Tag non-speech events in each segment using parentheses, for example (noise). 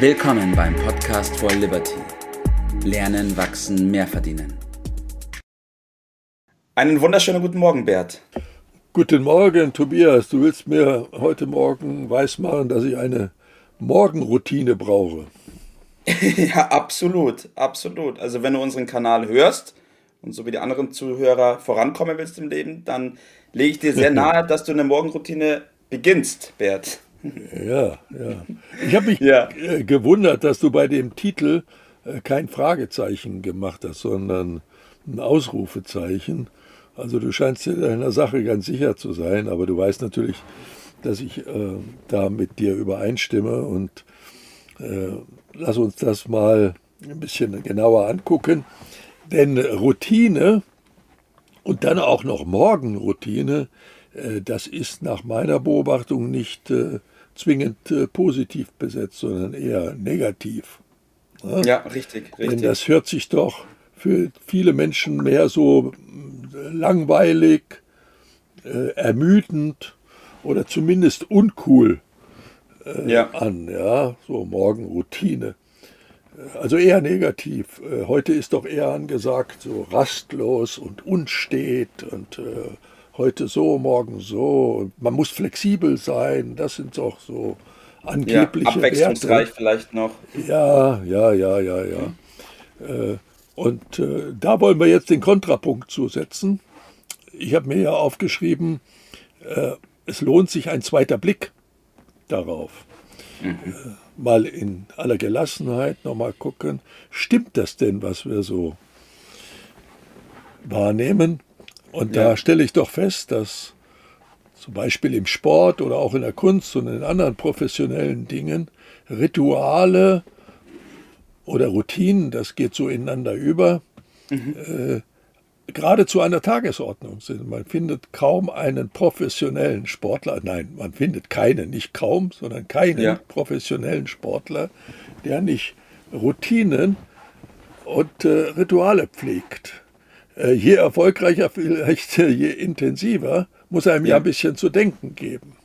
Willkommen beim Podcast for Liberty. Lernen, wachsen, mehr verdienen. Einen wunderschönen guten Morgen, Bert. Guten Morgen, Tobias. Du willst mir heute Morgen weismachen, dass ich eine Morgenroutine brauche. (laughs) ja, absolut, absolut. Also wenn du unseren Kanal hörst und so wie die anderen Zuhörer vorankommen willst im Leben, dann lege ich dir sehr (laughs) nahe, dass du eine Morgenroutine beginnst, Bert. Ja, ja. Ich habe mich ja. Äh, gewundert, dass du bei dem Titel äh, kein Fragezeichen gemacht hast, sondern ein Ausrufezeichen. Also du scheinst dir deiner Sache ganz sicher zu sein, aber du weißt natürlich, dass ich äh, da mit dir übereinstimme und äh, lass uns das mal ein bisschen genauer angucken. Denn Routine und dann auch noch Morgenroutine, das ist nach meiner Beobachtung nicht äh, zwingend äh, positiv besetzt, sondern eher negativ. Ja, richtig, richtig. Denn das hört sich doch für viele Menschen mehr so langweilig, äh, ermüdend oder zumindest uncool äh, ja. an. Ja, so Morgenroutine. Also eher negativ. Äh, heute ist doch eher angesagt, so rastlos und unstet und äh, heute so, morgen so. Man muss flexibel sein. Das sind doch so angebliche ja, abwechslungsreich Werte. vielleicht noch. Ja, ja, ja, ja, ja. Äh, und äh, da wollen wir jetzt den Kontrapunkt zusetzen. Ich habe mir ja aufgeschrieben, äh, es lohnt sich ein zweiter Blick darauf. Mhm. Äh, mal in aller Gelassenheit nochmal gucken, stimmt das denn, was wir so wahrnehmen? Und ja. da stelle ich doch fest, dass zum Beispiel im Sport oder auch in der Kunst und in anderen professionellen Dingen Rituale oder Routinen, das geht so ineinander über, mhm. äh, gerade zu einer Tagesordnung sind. Man findet kaum einen professionellen Sportler, nein, man findet keinen, nicht kaum, sondern keinen ja. professionellen Sportler, der nicht Routinen und äh, Rituale pflegt. Äh, je erfolgreicher, vielleicht je intensiver, muss einem ja, ja ein bisschen zu denken geben.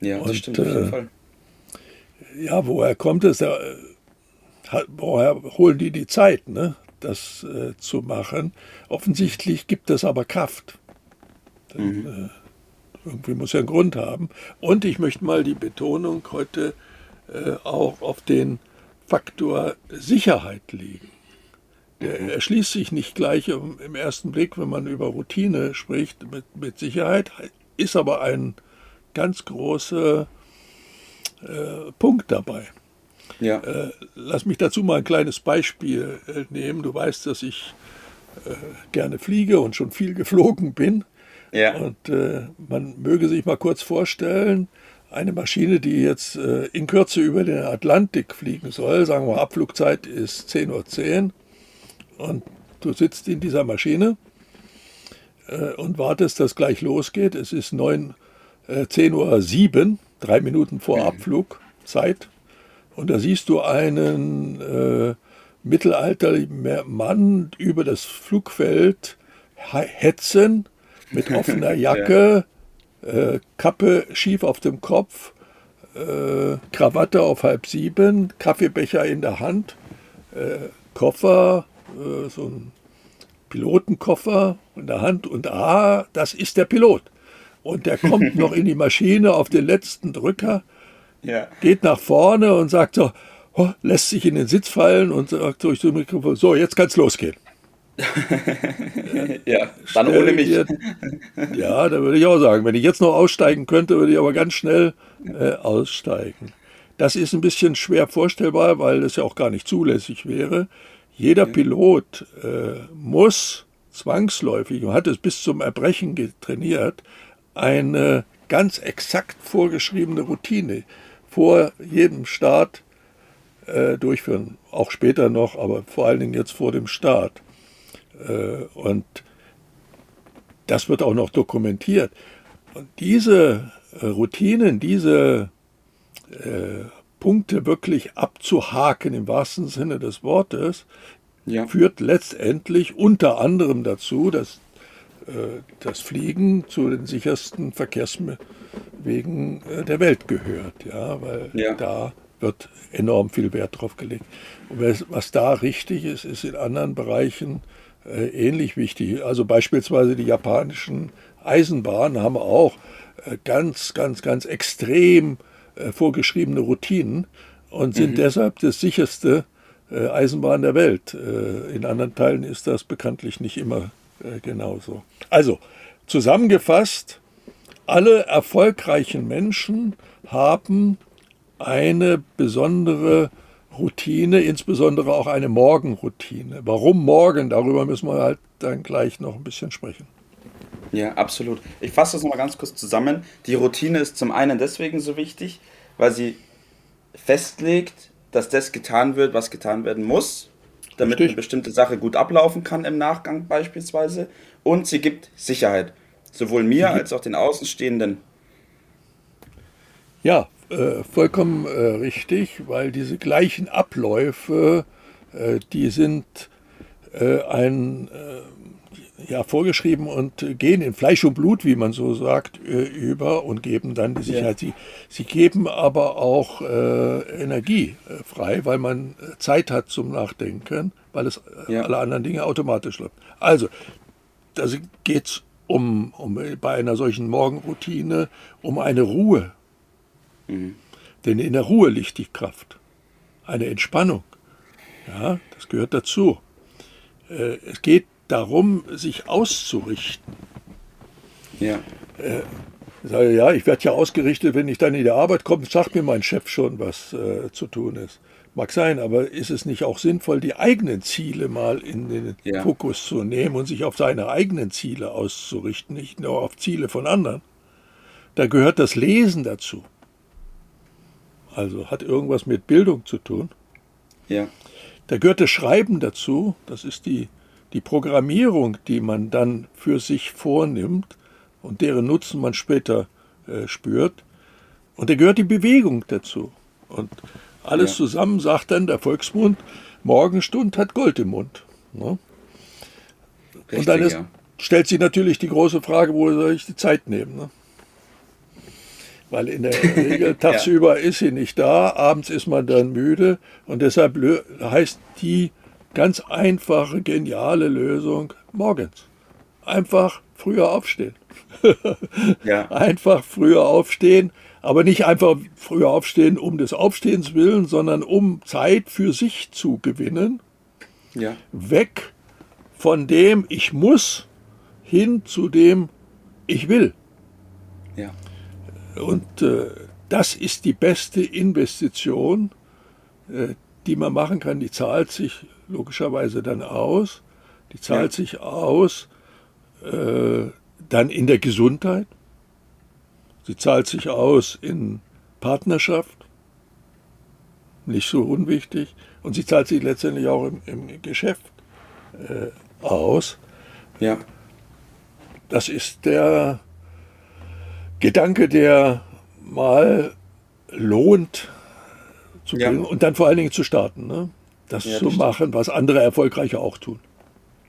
Ja, das und, stimmt auf jeden äh, Fall. Ja, woher kommt es? Da, woher holen die die Zeit, ne, das äh, zu machen? Offensichtlich gibt es aber Kraft. Denn, mhm. äh, irgendwie muss ja einen Grund haben. Und ich möchte mal die Betonung heute äh, auch auf den Faktor Sicherheit legen. Mhm. erschließt sich nicht gleich im, ersten Blick, wenn man über Routine spricht, mit, mit Sicherheit, ist aber ein ganz großer äh, Punkt dabei. Ja. Äh, lass mich dazu mal ein kleines Beispiel äh, nehmen. Du weißt, dass ich äh, gerne fliege und schon viel geflogen bin. Ja. Und äh, man möge sich mal kurz vorstellen, eine Maschine, die jetzt äh, in Kürze über den Atlantik fliegen soll, sagen wir, Abflugzeit ist 10.10 Uhr 10, und du sitzt in dieser Maschine äh, und wartest, dass gleich losgeht. Es ist 9, 10.07 Uhr, drei Minuten vor. Abflugzeit. Und da siehst du einen äh, mittelalterlichen Mann über das Flugfeld hetzen mit (laughs) offener Jacke, ja. äh, Kappe schief auf dem Kopf, äh, Krawatte auf halb sieben, Kaffeebecher in der Hand, äh, Koffer, äh, so ein Pilotenkoffer in der Hand und ah, das ist der Pilot. Und der kommt noch in die (laughs) Maschine auf den letzten Drücker ja. geht nach vorne und sagt so, oh, lässt sich in den Sitz fallen und sagt durch das Mikrofon, so, jetzt kann es losgehen. (laughs) ja, dann ohne mich. Dir, ja, da würde ich auch sagen, wenn ich jetzt noch aussteigen könnte, würde ich aber ganz schnell äh, aussteigen. Das ist ein bisschen schwer vorstellbar, weil das ja auch gar nicht zulässig wäre. Jeder. Pilot äh, muss zwangsläufig und hat es bis zum Erbrechen getrainiert, eine ganz exakt vorgeschriebene Routine vor jedem Start äh, durchführen. Auch später noch, aber vor allen Dingen jetzt vor dem Start. Äh, und das wird auch noch dokumentiert. Und diese äh, Routinen, diese äh, Punkte wirklich abzuhaken im wahrsten Sinne des Wortes, ja. führt letztendlich unter anderem dazu, dass äh, das Fliegen zu den sichersten Verkehrswegen äh, der Welt gehört, ja, weil ja. da wird enorm viel Wert drauf gelegt. Und was da richtig ist, ist in anderen Bereichen äh, ähnlich wichtig. Also beispielsweise die japanischen Eisenbahnen haben auch äh, ganz, ganz, ganz extrem vorgeschriebene Routinen und sind mhm. deshalb das sicherste äh, Eisenbahn der Welt. Äh, in anderen Teilen ist das bekanntlich nicht immer äh, genauso. Also zusammengefasst, alle erfolgreichen Menschen haben eine besondere Routine, insbesondere auch eine Morgenroutine. Warum morgen? Darüber müssen wir halt dann gleich noch ein bisschen sprechen. Ja, absolut. Ich fasse das nochmal ganz kurz zusammen. Die Routine ist zum einen deswegen so wichtig, weil sie festlegt, dass das getan wird, was getan werden muss, damit Richtig. eine bestimmte Sache gut ablaufen kann im Nachgang beispielsweise. Und sie gibt Sicherheit, sowohl mir mhm. als auch den Außenstehenden. Ja, äh, vollkommen äh, richtig, weil diese gleichen Abläufe, äh, die sind äh, ein äh, ja, vorgeschrieben und gehen in Fleisch und Blut, wie man so sagt, äh, über und geben dann die Sicherheit. Ja. Sie, sie geben aber auch äh, Energie äh, frei, weil man äh, Zeit hat zum Nachdenken, weil es ja. alle anderen Dinge automatisch läuft. Also, da geht es um, um, bei einer solchen Morgenroutine um eine Ruhe. Mhm. Denn in der Ruhe liegt die Kraft. Eine Entspannung. Ja, das gehört dazu. Es geht darum, sich auszurichten. Ja. Äh, sage, ja, ich werde ja ausgerichtet, wenn ich dann in die Arbeit komme, sagt mir mein Chef schon, was äh, zu tun ist. Mag sein, aber ist es nicht auch sinnvoll, die eigenen Ziele mal in den ja. Fokus zu nehmen und sich auf seine eigenen Ziele auszurichten, nicht nur auf Ziele von anderen? Da gehört das Lesen dazu. Also hat irgendwas mit Bildung zu tun. Ja. Da gehört das Schreiben dazu. Das ist die die Programmierung, die man dann für sich vornimmt und deren Nutzen man später äh, spürt. Und da gehört die Bewegung dazu. Und alles ja. zusammen sagt dann der Volksmund, Morgenstund hat Gold im Mund. Ne? Richtig, und dann ist, ja. stellt sich natürlich die große Frage, wo soll ich die Zeit nehmen? Ne? Weil in der (laughs) Regel tagsüber ja. ist sie nicht da, abends ist man dann müde und deshalb heißt die Ganz einfache, geniale Lösung morgens. Einfach früher aufstehen. (laughs) ja. Einfach früher aufstehen, aber nicht einfach früher aufstehen um des Aufstehens willen, sondern um Zeit für sich zu gewinnen. Ja. Weg von dem ich muss hin zu dem ich will. Ja. Und äh, das ist die beste Investition, äh, die man machen kann. Die zahlt sich logischerweise dann aus. Die zahlt ja. sich aus äh, dann in der Gesundheit. Sie zahlt sich aus in Partnerschaft. Nicht so unwichtig. Und sie zahlt sich letztendlich auch im, im Geschäft äh, aus. Ja. Das ist der Gedanke, der mal lohnt zu bringen ja. und dann vor allen Dingen zu starten. Ne? Das ja, zu machen, was andere Erfolgreiche auch tun.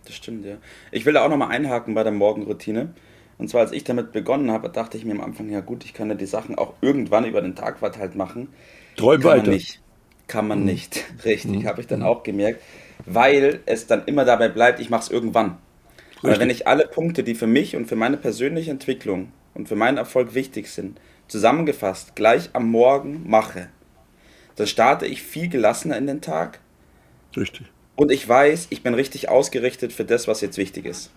Das stimmt, ja. Ich will da auch nochmal einhaken bei der Morgenroutine. Und zwar, als ich damit begonnen habe, dachte ich mir am Anfang, ja gut, ich kann ja die Sachen auch irgendwann über den Tag verteilt machen. Träum kann weiter. Man nicht. Kann man mhm. nicht. (laughs) Richtig, mhm. habe ich dann auch gemerkt. Weil es dann immer dabei bleibt, ich mache es irgendwann. Richtig. Aber wenn ich alle Punkte, die für mich und für meine persönliche Entwicklung und für meinen Erfolg wichtig sind, zusammengefasst gleich am Morgen mache, dann starte ich viel gelassener in den Tag Richtig. Und ich weiß, ich bin richtig ausgerichtet für das, was jetzt wichtig ist.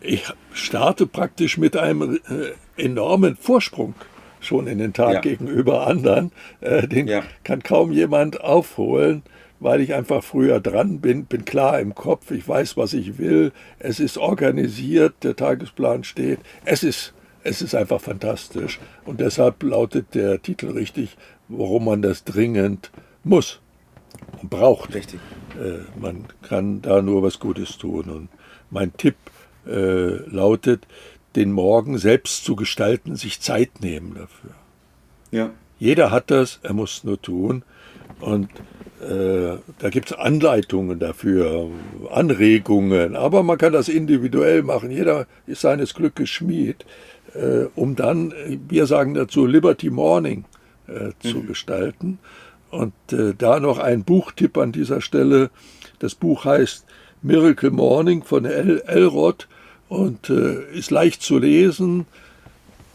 Ich starte praktisch mit einem äh, enormen Vorsprung schon in den Tag ja. gegenüber anderen. Äh, den ja. kann kaum jemand aufholen, weil ich einfach früher dran bin, bin klar im Kopf, ich weiß, was ich will, es ist organisiert, der Tagesplan steht, es ist, es ist einfach fantastisch. Und deshalb lautet der Titel richtig, warum man das dringend muss braucht. Richtig. Äh, man kann da nur was Gutes tun. Und mein Tipp äh, lautet, den Morgen selbst zu gestalten, sich Zeit nehmen dafür. Ja. Jeder hat das, er muss nur tun. Und äh, da gibt es Anleitungen dafür, Anregungen, aber man kann das individuell machen. Jeder ist seines Glückes Schmied, äh, um dann, wir sagen dazu Liberty Morning, äh, zu mhm. gestalten. Und äh, da noch ein Buchtipp an dieser Stelle. Das Buch heißt Miracle Morning von El Elrod und äh, ist leicht zu lesen.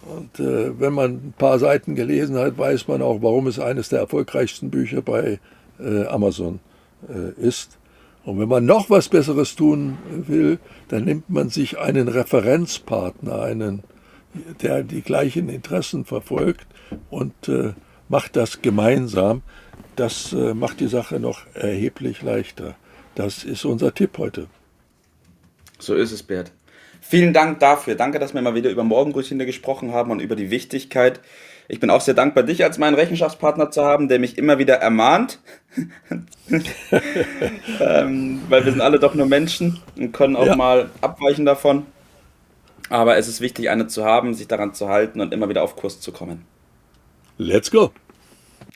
Und äh, wenn man ein paar Seiten gelesen hat, weiß man auch, warum es eines der erfolgreichsten Bücher bei äh, Amazon äh, ist. Und wenn man noch was Besseres tun will, dann nimmt man sich einen Referenzpartner, einen, der die gleichen Interessen verfolgt und äh, macht das gemeinsam. Das äh, macht die Sache noch erheblich leichter. Das ist unser Tipp heute. So ist es, Bert. Vielen Dank dafür. Danke, dass wir mal wieder über Morgenroutine gesprochen haben und über die Wichtigkeit. Ich bin auch sehr dankbar, dich als meinen Rechenschaftspartner zu haben, der mich immer wieder ermahnt. (laughs) ähm, weil wir sind alle doch nur Menschen und können auch ja. mal abweichen davon. Aber es ist wichtig, eine zu haben, sich daran zu halten und immer wieder auf Kurs zu kommen. Let's go.